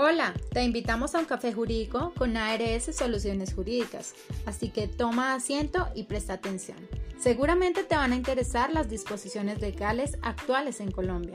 Hola, te invitamos a un café jurídico con ARS Soluciones Jurídicas, así que toma asiento y presta atención. Seguramente te van a interesar las disposiciones legales actuales en Colombia.